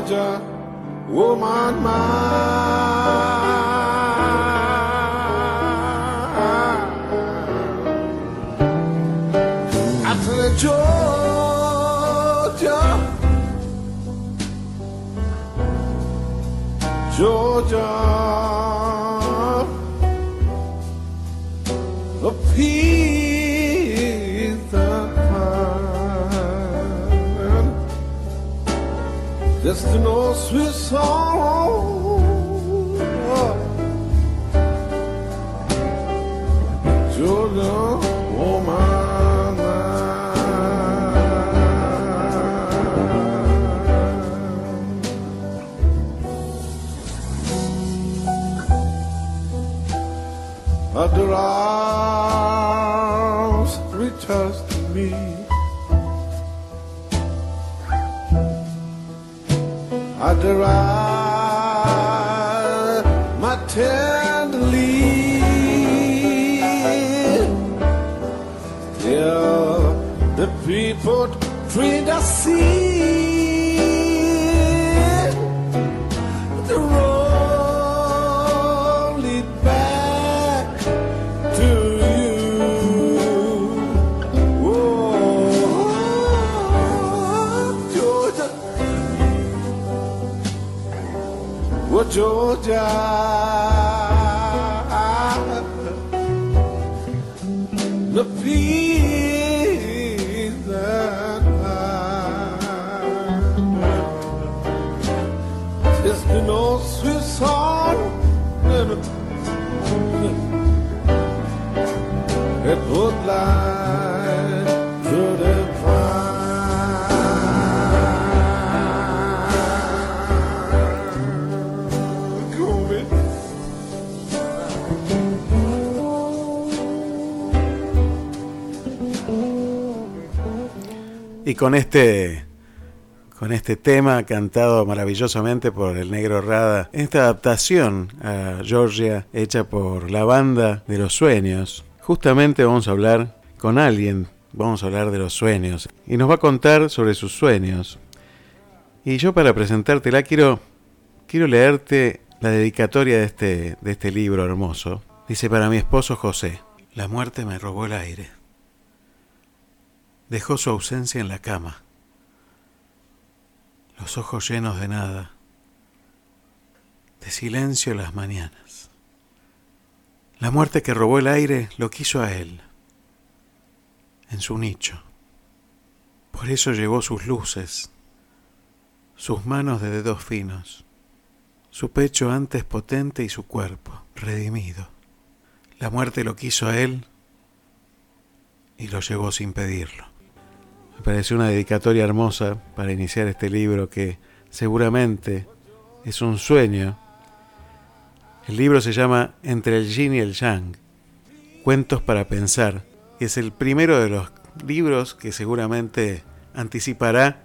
Georgia, woman, mine. Other arms us to me. I derive my tenderly. Yeah, the people treat us see. The people. Con este, con este tema cantado maravillosamente por el negro Rada, esta adaptación a Georgia hecha por la banda de los sueños, justamente vamos a hablar con alguien, vamos a hablar de los sueños, y nos va a contar sobre sus sueños. Y yo para presentártela quiero, quiero leerte la dedicatoria de este, de este libro hermoso. Dice para mi esposo José, la muerte me robó el aire dejó su ausencia en la cama, los ojos llenos de nada, de silencio las mañanas. La muerte que robó el aire lo quiso a él, en su nicho. Por eso llevó sus luces, sus manos de dedos finos, su pecho antes potente y su cuerpo redimido. La muerte lo quiso a él y lo llevó sin pedirlo. Me pareció una dedicatoria hermosa para iniciar este libro que seguramente es un sueño. El libro se llama Entre el yin y el yang, Cuentos para pensar, y es el primero de los libros que seguramente anticipará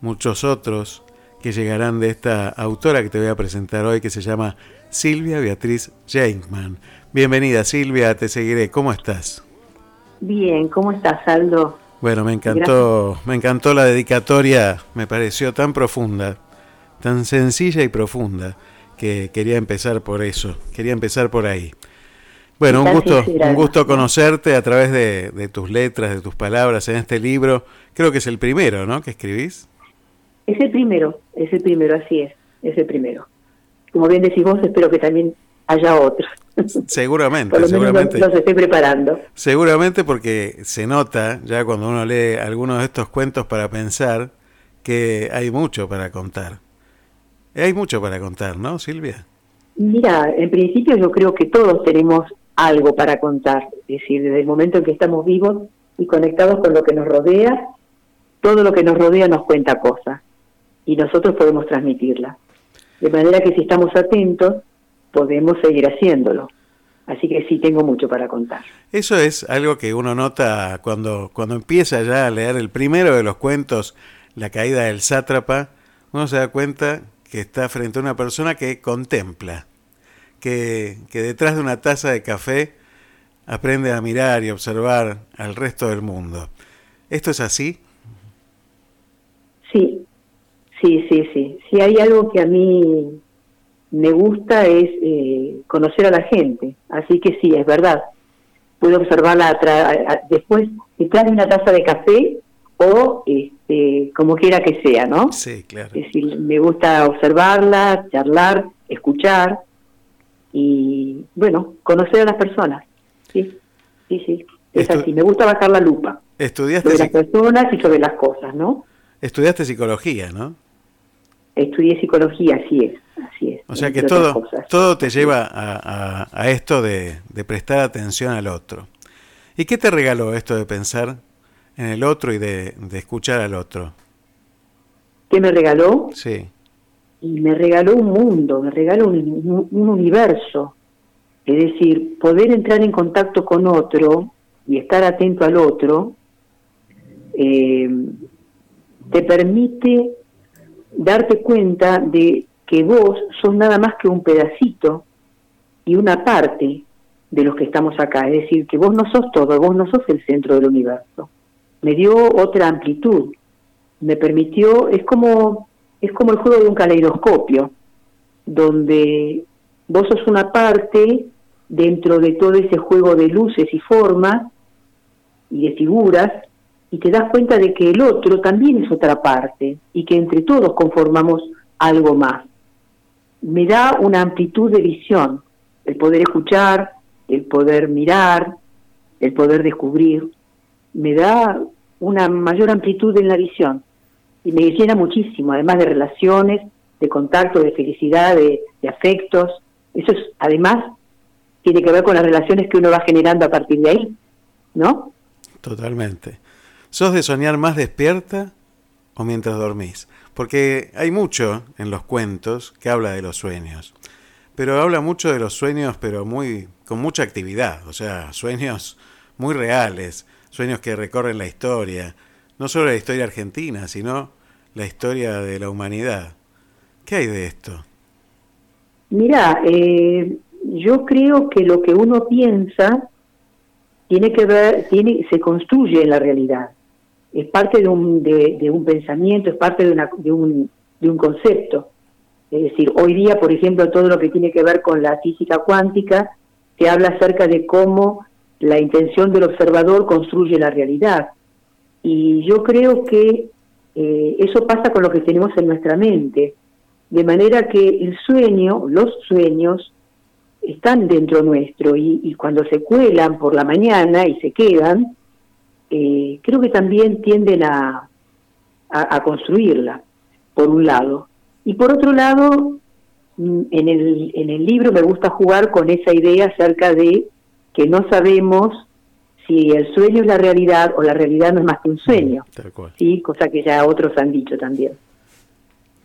muchos otros que llegarán de esta autora que te voy a presentar hoy, que se llama Silvia Beatriz Jankman. Bienvenida Silvia, te seguiré. ¿Cómo estás? Bien, ¿cómo estás, Aldo? Bueno, me encantó, me encantó la dedicatoria, me pareció tan profunda, tan sencilla y profunda, que quería empezar por eso, quería empezar por ahí. Bueno, un gusto, un gusto conocerte a través de, de, tus letras, de tus palabras en este libro. Creo que es el primero, ¿no? Que escribís. Es el primero, es el primero, así es, es el primero. Como bien decís vos, espero que también haya otros. Seguramente, Por lo seguramente. Menos los estoy preparando. Seguramente porque se nota, ya cuando uno lee algunos de estos cuentos para pensar, que hay mucho para contar. Hay mucho para contar, ¿no, Silvia? Mira, en principio yo creo que todos tenemos algo para contar. Es decir, desde el momento en que estamos vivos y conectados con lo que nos rodea, todo lo que nos rodea nos cuenta cosas y nosotros podemos transmitirla. De manera que si estamos atentos, podemos seguir haciéndolo. Así que sí, tengo mucho para contar. Eso es algo que uno nota cuando, cuando empieza ya a leer el primero de los cuentos, La caída del sátrapa, uno se da cuenta que está frente a una persona que contempla, que, que detrás de una taza de café aprende a mirar y observar al resto del mundo. ¿Esto es así? Sí, sí, sí, sí. Si hay algo que a mí me gusta es eh, conocer a la gente. Así que sí, es verdad. Puedo observarla después detrás de una taza de café o este, como quiera que sea, ¿no? Sí, claro. Es decir, me gusta observarla, charlar, escuchar y, bueno, conocer a las personas. Sí, sí, sí. Es así. Me gusta bajar la lupa. Estudiaste sobre las personas y sobre las cosas, ¿no? Estudiaste psicología, ¿no? Estudié psicología, así es, así es. O sea que todo, todo te lleva a, esto de, prestar atención al otro. ¿Y qué te regaló esto de pensar en el otro y de, escuchar al otro? ¿Qué me regaló? Sí. Y me regaló un mundo, me regaló un, universo. Es decir, poder entrar en contacto con otro y estar atento al otro eh, te permite darte cuenta de que vos sos nada más que un pedacito y una parte de los que estamos acá, es decir, que vos no sos todo, vos no sos el centro del universo. Me dio otra amplitud, me permitió, es como, es como el juego de un caleidoscopio, donde vos sos una parte dentro de todo ese juego de luces y formas y de figuras y te das cuenta de que el otro también es otra parte y que entre todos conformamos algo más. Me da una amplitud de visión, el poder escuchar, el poder mirar, el poder descubrir, me da una mayor amplitud en la visión y me llena muchísimo, además de relaciones, de contacto, de felicidad, de, afectos. Eso es, además, tiene que ver con las relaciones que uno va generando a partir de ahí, ¿no? Totalmente. ¿Sos de soñar más despierta o mientras dormís? Porque hay mucho en los cuentos que habla de los sueños. Pero habla mucho de los sueños, pero muy con mucha actividad, o sea, sueños muy reales, sueños que recorren la historia, no solo la historia argentina, sino la historia de la humanidad. ¿Qué hay de esto? Mira, eh, yo creo que lo que uno piensa tiene que ver, tiene, se construye en la realidad es parte de un, de, un pensamiento, es parte de, una, de, un, de un concepto. Es decir, hoy día, por ejemplo, todo lo que tiene que ver con la física cuántica, se habla acerca de cómo la intención del observador construye la realidad. Y yo creo que eh, eso pasa con lo que tenemos en nuestra mente. De manera que el sueño, los sueños, están dentro nuestro y cuando se cuelan por la mañana y se quedan, eh, creo que también tienden a, a, construirla, por un lado. Y por otro lado, mm, en el, en el libro me gusta jugar con esa idea acerca de que no sabemos si el sueño es la realidad o la realidad no es más que un sueño. Tal cual. ¿sí? Cosa que ya otros han dicho también.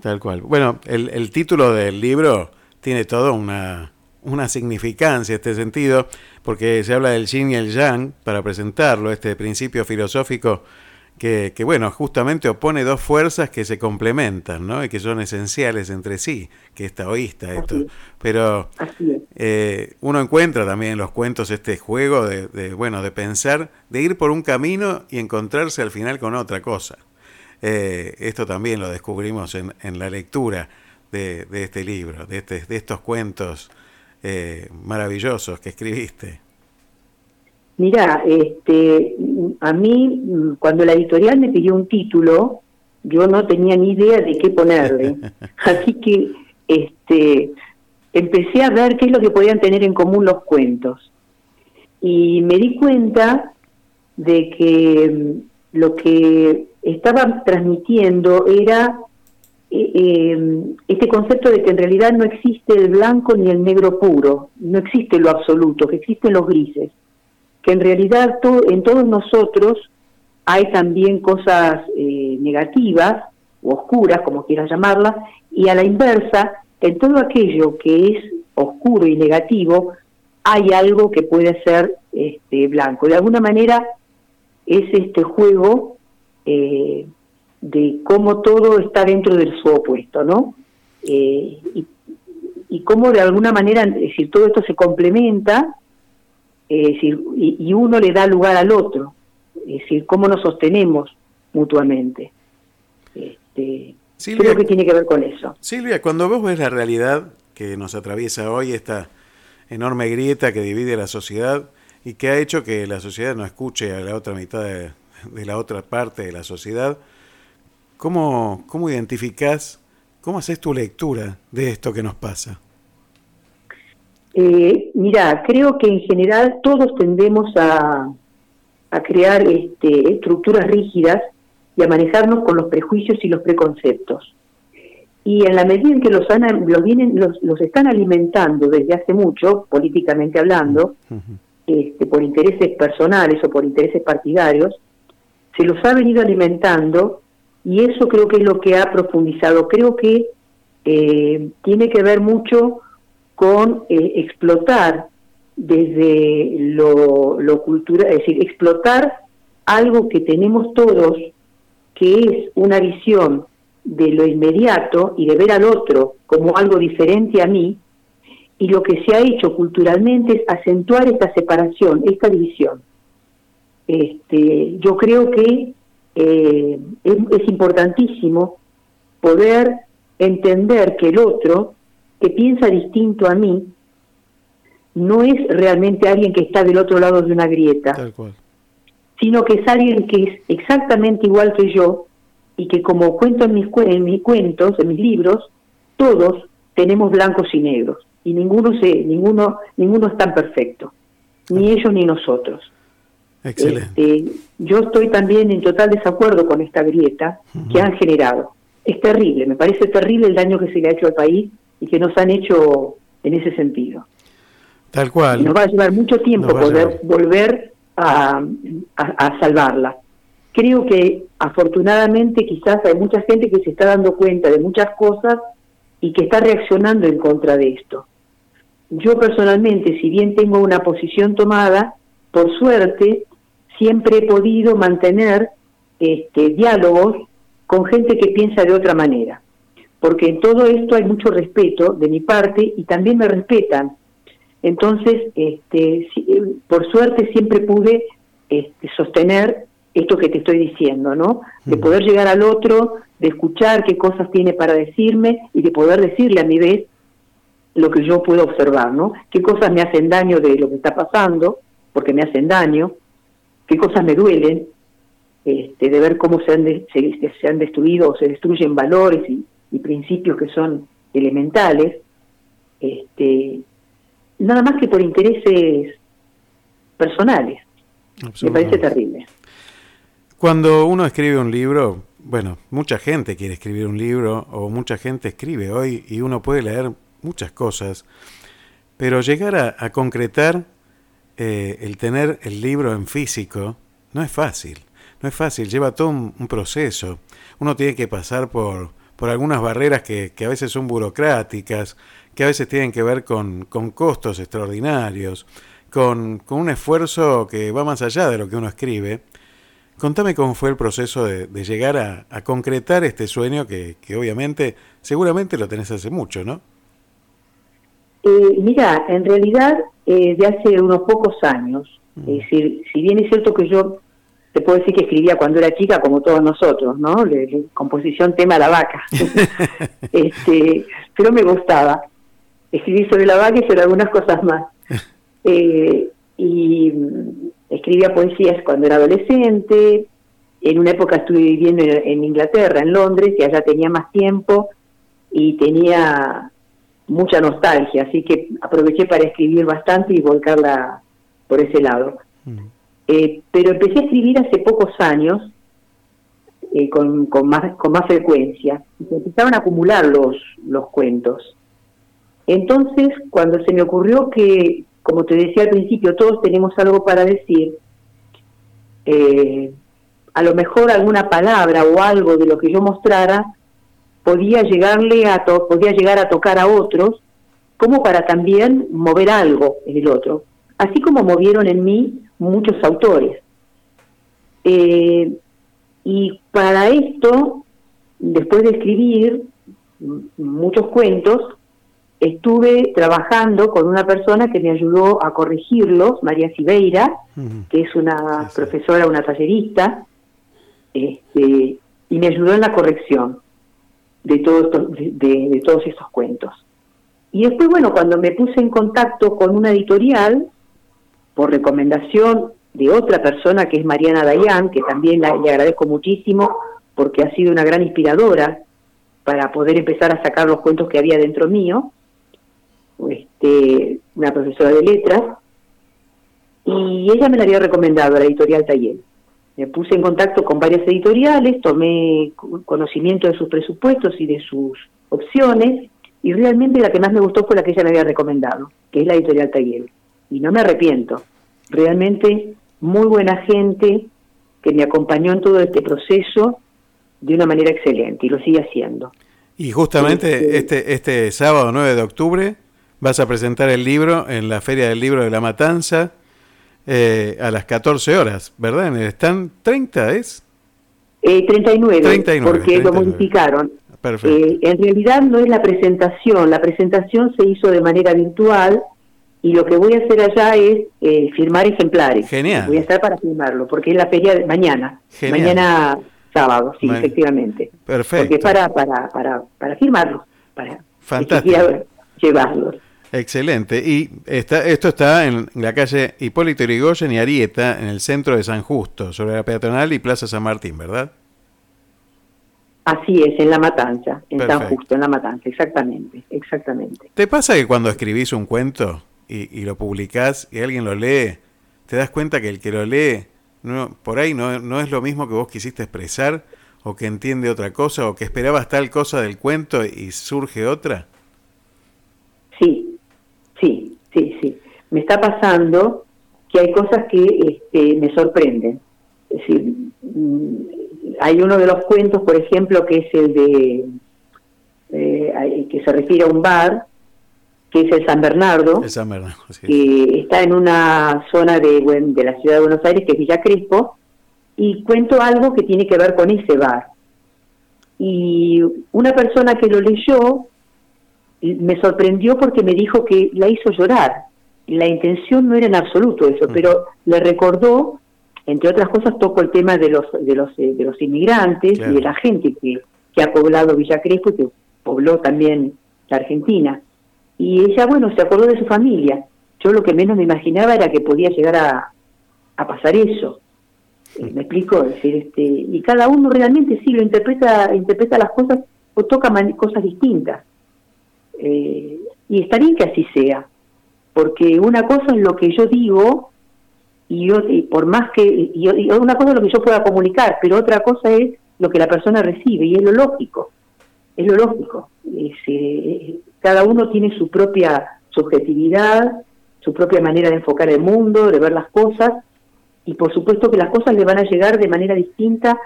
Tal cual. Bueno, el, el título del libro tiene toda una, una significancia este sentido, porque se habla del yin y el yang para presentarlo, este principio filosófico que, que, bueno, justamente opone dos fuerzas que se complementan, ¿no? Y que son esenciales entre sí, que es taoísta esto. Pero eh, uno encuentra también en los cuentos este juego de, bueno, de pensar, de ir por un camino y encontrarse al final con otra cosa. Eh, esto también lo descubrimos en, en la lectura de, de, este libro, de, este, de estos cuentos eh, maravillosos que escribiste. Mira, este, a mí cuando la editorial me pidió un título, yo no tenía ni idea de qué ponerle. Así que este, empecé a ver qué es lo que podían tener en común los cuentos. Y me di cuenta de que mm, lo que estaba transmitiendo era este concepto de que en realidad no existe el blanco ni el negro puro, no existe lo absoluto, que existen los grises, que en realidad en todos nosotros hay también cosas eh, negativas o oscuras, como quieras llamarlas, y a la inversa, en todo aquello que es oscuro y negativo, hay algo que puede ser este, blanco. De alguna manera es este juego eh, de cómo todo está dentro del su opuesto, ¿no? Eh, y, y cómo de alguna manera, es decir, todo esto se complementa es decir, y, uno le da lugar al otro, es decir, cómo nos sostenemos mutuamente. Este, creo que tiene que ver con eso. Silvia, cuando vos ves la realidad que nos atraviesa hoy, esta enorme grieta que divide la sociedad y que ha hecho que la sociedad no escuche a la otra mitad de, la otra parte de la sociedad, ¿cómo, cómo identificás, cómo haces tu lectura de esto que nos pasa? Eh, mira, creo que en general todos tendemos a, a crear este, estructuras rígidas y a manejarnos con los prejuicios y los preconceptos. Y en la medida en que los, los, vienen, los, los están alimentando desde hace mucho, políticamente hablando, este, por intereses personales o por intereses partidarios, se los ha venido alimentando y eso creo que es lo que ha profundizado. Creo que eh, tiene que ver mucho con eh, explotar desde lo, lo cultural, es decir, explotar algo que tenemos todos, que es una visión de lo inmediato y de ver al otro como algo diferente a mí, y lo que se ha hecho culturalmente es acentuar esta separación, esta división. Este, yo creo que eh, es importantísimo poder entender que el otro que piensa distinto a mí no es realmente alguien que está del otro lado de una grieta, sino que es alguien que es exactamente igual que yo y que como cuento en mis, en mis cuentos, en mis libros, todos tenemos blancos y negros y ninguno se, ninguno, ninguno es tan perfecto, ni ellos ni nosotros. Excelente. Este, yo estoy también en total desacuerdo con esta grieta que han generado. Es terrible, me parece terrible el daño que se le ha hecho al país y que nos han hecho en ese sentido. Tal cual. nos va a llevar mucho tiempo poder volver a, a, salvarla. Creo que afortunadamente quizás hay mucha gente que se está dando cuenta de muchas cosas y que está reaccionando en contra de esto. Yo personalmente, si bien tengo una posición tomada, por suerte siempre he podido mantener este, diálogos con gente que piensa de otra manera porque en todo esto hay mucho respeto de mi parte y también me respetan. Entonces, este, por suerte siempre pude este, sostener esto que te estoy diciendo, ¿no? De poder llegar al otro, de escuchar qué cosas tiene para decirme y de poder decirle a mi vez lo que yo puedo observar, ¿no? Qué cosas me hacen daño de lo que está pasando, porque me hacen daño, qué cosas me duelen, este, de ver cómo se han, se, se han destruido o se destruyen valores y, y principios que son elementales, este, nada más que por intereses personales. Me parece terrible. Cuando uno escribe un libro, bueno, mucha gente quiere escribir un libro o mucha gente escribe hoy y uno puede leer muchas cosas, pero llegar a, concretar eh, el tener el libro en físico no es fácil, no es fácil, lleva todo un proceso. Uno tiene que pasar por, por algunas barreras que, a veces son burocráticas, que a veces tienen que ver con, costos extraordinarios, con, un esfuerzo que va más allá de lo que uno escribe. Contame cómo fue el proceso de, llegar a, concretar este sueño que, obviamente, seguramente lo tenés hace mucho, ¿no? Eh, mira, en realidad eh, de hace unos pocos años, es decir, si bien es cierto que yo te puedo decir que escribía cuando era chica como todos nosotros, ¿no? Le, composición tema la vaca. este, pero me gustaba escribir sobre la vaca y sobre algunas cosas más. Eh, y escribía poesías cuando era adolescente. En una época estuve viviendo en, Inglaterra, en Londres, y allá tenía más tiempo y tenía mucha nostalgia, así que aproveché para escribir bastante y volcarla por ese lado. Mm. Eh, pero empecé a escribir hace pocos años eh, con, con, más, con más frecuencia y se empezaban a acumular los, los cuentos. Entonces, cuando se me ocurrió que, como te decía al principio, todos tenemos algo para decir, eh, a lo mejor alguna palabra o algo de lo que yo mostrara podía llegarle a podía llegar a tocar a otros como para también mover algo en el otro, así como movieron en mí muchos autores. Eh, y para esto, después de escribir muchos cuentos, estuve trabajando con una persona que me ayudó a corregirlos, María Sibeira, que es una profesora, una tallerista, este, y me ayudó en la corrección de, de, todos estos cuentos. Y después, bueno, cuando me puse en contacto con una editorial, por recomendación de otra persona que es Mariana Dayan, que también le agradezco muchísimo porque ha sido una gran inspiradora para poder empezar a sacar los cuentos que había dentro mío, este, una profesora de letras, y ella me la había recomendado a la editorial Taller. Me puse en contacto con varias editoriales, tomé conocimiento de sus presupuestos y de sus opciones, y realmente la que más me gustó fue la que ella me había recomendado, que es la editorial Taller. Y no me arrepiento. Realmente muy buena gente que me acompañó en todo este proceso de una manera excelente y lo sigue haciendo. Y justamente este, este, sábado 9 de octubre vas a presentar el libro en la Feria del Libro de la Matanza eh, a las 14 horas, ¿verdad? En el stand 30 es. Eh, 39, porque lo modificaron. Eh, en realidad no es la presentación, la presentación se hizo de manera virtual y lo que voy a hacer allá es eh, firmar ejemplares. Genial. Voy a estar para firmarlo, porque es la feria de mañana. Mañana sábado, sí, efectivamente. Perfecto. Porque es para, para, para, para firmarlo, para Fantástico. llevarlo. Excelente. Y está, esto está en la calle Hipólito Yrigoyen y Arieta, en el centro de San Justo, sobre la peatonal y Plaza San Martín, ¿verdad? Así es, en La Matanza, en San Justo, en La Matanza, exactamente, exactamente. ¿Te pasa que cuando escribís un cuento y, lo publicás y alguien lo lee, te das cuenta que el que lo lee, no, por ahí no, no es lo mismo que vos quisiste expresar, o que entiende otra cosa, o que esperabas tal cosa del cuento y surge otra? Sí, Sí, sí, sí. Me está pasando que hay cosas que este, me sorprenden. Es decir, mm, hay uno de los cuentos, por ejemplo, que es el de eh, que se refiere a un bar, que es el San Bernardo, San Bernardo que está en una zona de, de la ciudad de Buenos Aires, que es Villa Crespo, y cuento algo que tiene que ver con ese bar. Y una persona que lo leyó me sorprendió porque me dijo que la hizo llorar. La intención no era en absoluto eso, mm. pero le recordó, entre otras cosas, tocó el tema de los de los eh, de los inmigrantes y de la gente que, que ha poblado Villa Crespo y que pobló también la Argentina. Y ella, bueno, se acordó de su familia. Yo lo que menos me imaginaba era que podía llegar a, a pasar eso. Eh, ¿Me explico? decir, este, y cada uno realmente sí lo interpreta, interpreta las cosas o toca cosas distintas. Eh, y está bien que así sea, porque una cosa es lo que yo digo y, yo, por más que y, una cosa es lo que yo pueda comunicar, pero otra cosa es lo que la persona recibe y es lo lógico, es lo lógico. Eh, cada uno tiene su propia subjetividad, su propia manera de enfocar el mundo, de ver las cosas y por supuesto que las cosas le van a llegar de manera distinta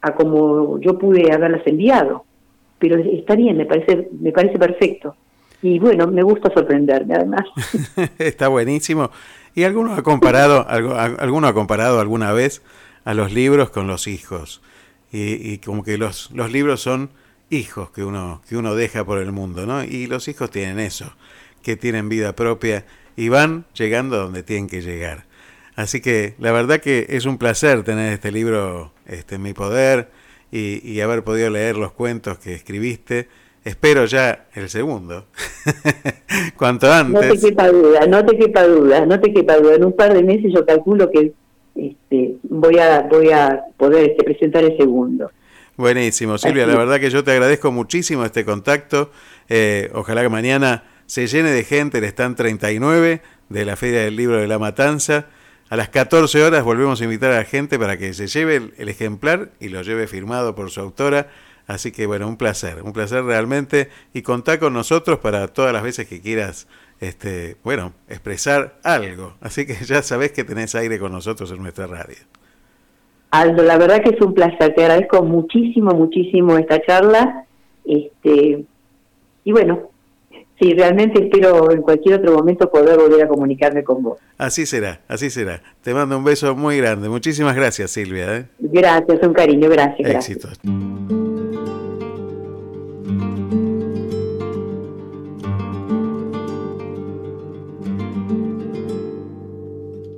a como yo pude haberlas enviado pero está bien, me parece, me parece perfecto. Y bueno, me gusta sorprenderme además. está buenísimo. ¿Y alguno ha comparado, alguno ha comparado alguna vez a los libros con los hijos? Y, como que los, los libros son hijos que uno, que uno deja por el mundo, ¿no? Y los hijos tienen eso, que tienen vida propia y van llegando a donde tienen que llegar. Así que la verdad que es un placer tener este libro este, en mi poder y, haber podido leer los cuentos que escribiste. Espero ya el segundo, cuanto antes. No te quepa duda, no te quepa duda, no te quepa duda. En un par de meses yo calculo que este, voy a voy a poder este, presentar el segundo. Buenísimo, Silvia. La verdad que yo te agradezco muchísimo este contacto. Eh, ojalá que mañana se llene de gente el stand 39 de la Feria del Libro de la Matanza. A las 14 horas volvemos a invitar a la gente para que se lleve el, ejemplar y lo lleve firmado por su autora. Así que bueno, un placer, un placer realmente y contá con nosotros para todas las veces que quieras, este, bueno, expresar algo. Así que ya sabés que tenés aire con nosotros en nuestra radio. Aldo, la verdad que es un placer, te agradezco muchísimo, muchísimo esta charla. Este, y bueno, Sí, realmente espero en cualquier otro momento poder volver a comunicarme con vos. Así será, así será. Te mando un beso muy grande. Muchísimas gracias, Silvia. ¿eh? Gracias, un cariño, gracias. Éxitos.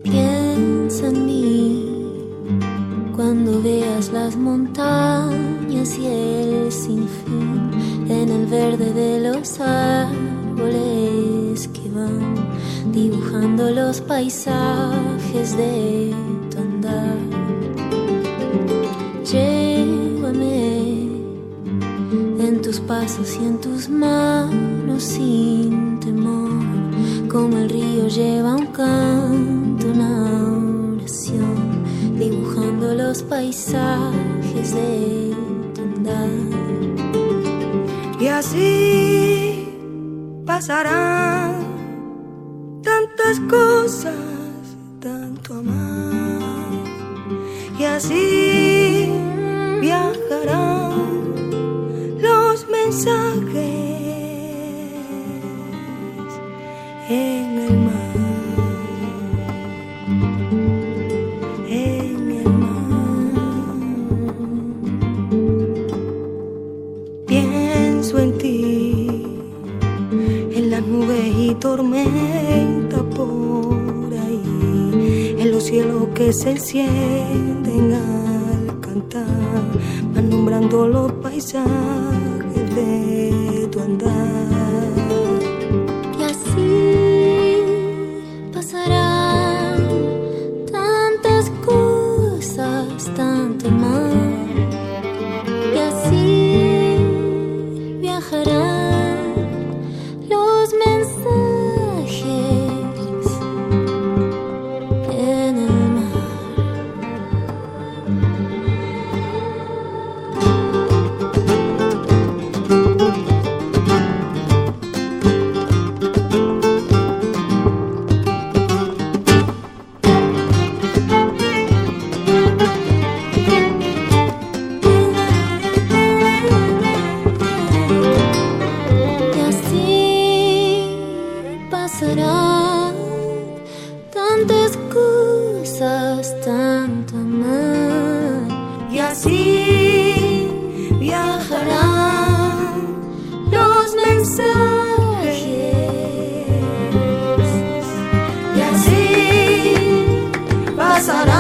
Piensa en mí cuando veas las montañas y el sinfín en el verde de los árboles dibujando los paisajes de tu andar. Llévame en tus pasos y en tus manos sin temor, como el río lleva un canto, una oración, dibujando los paisajes de tu andar. Y así pasarán cosas, tanto amar. Y así viajarán los mensajes encienden al cantar, van nombrando los paisajes de tu andar. Y así pasarán tantas cosas, tanto más. Y así viajarán pasarán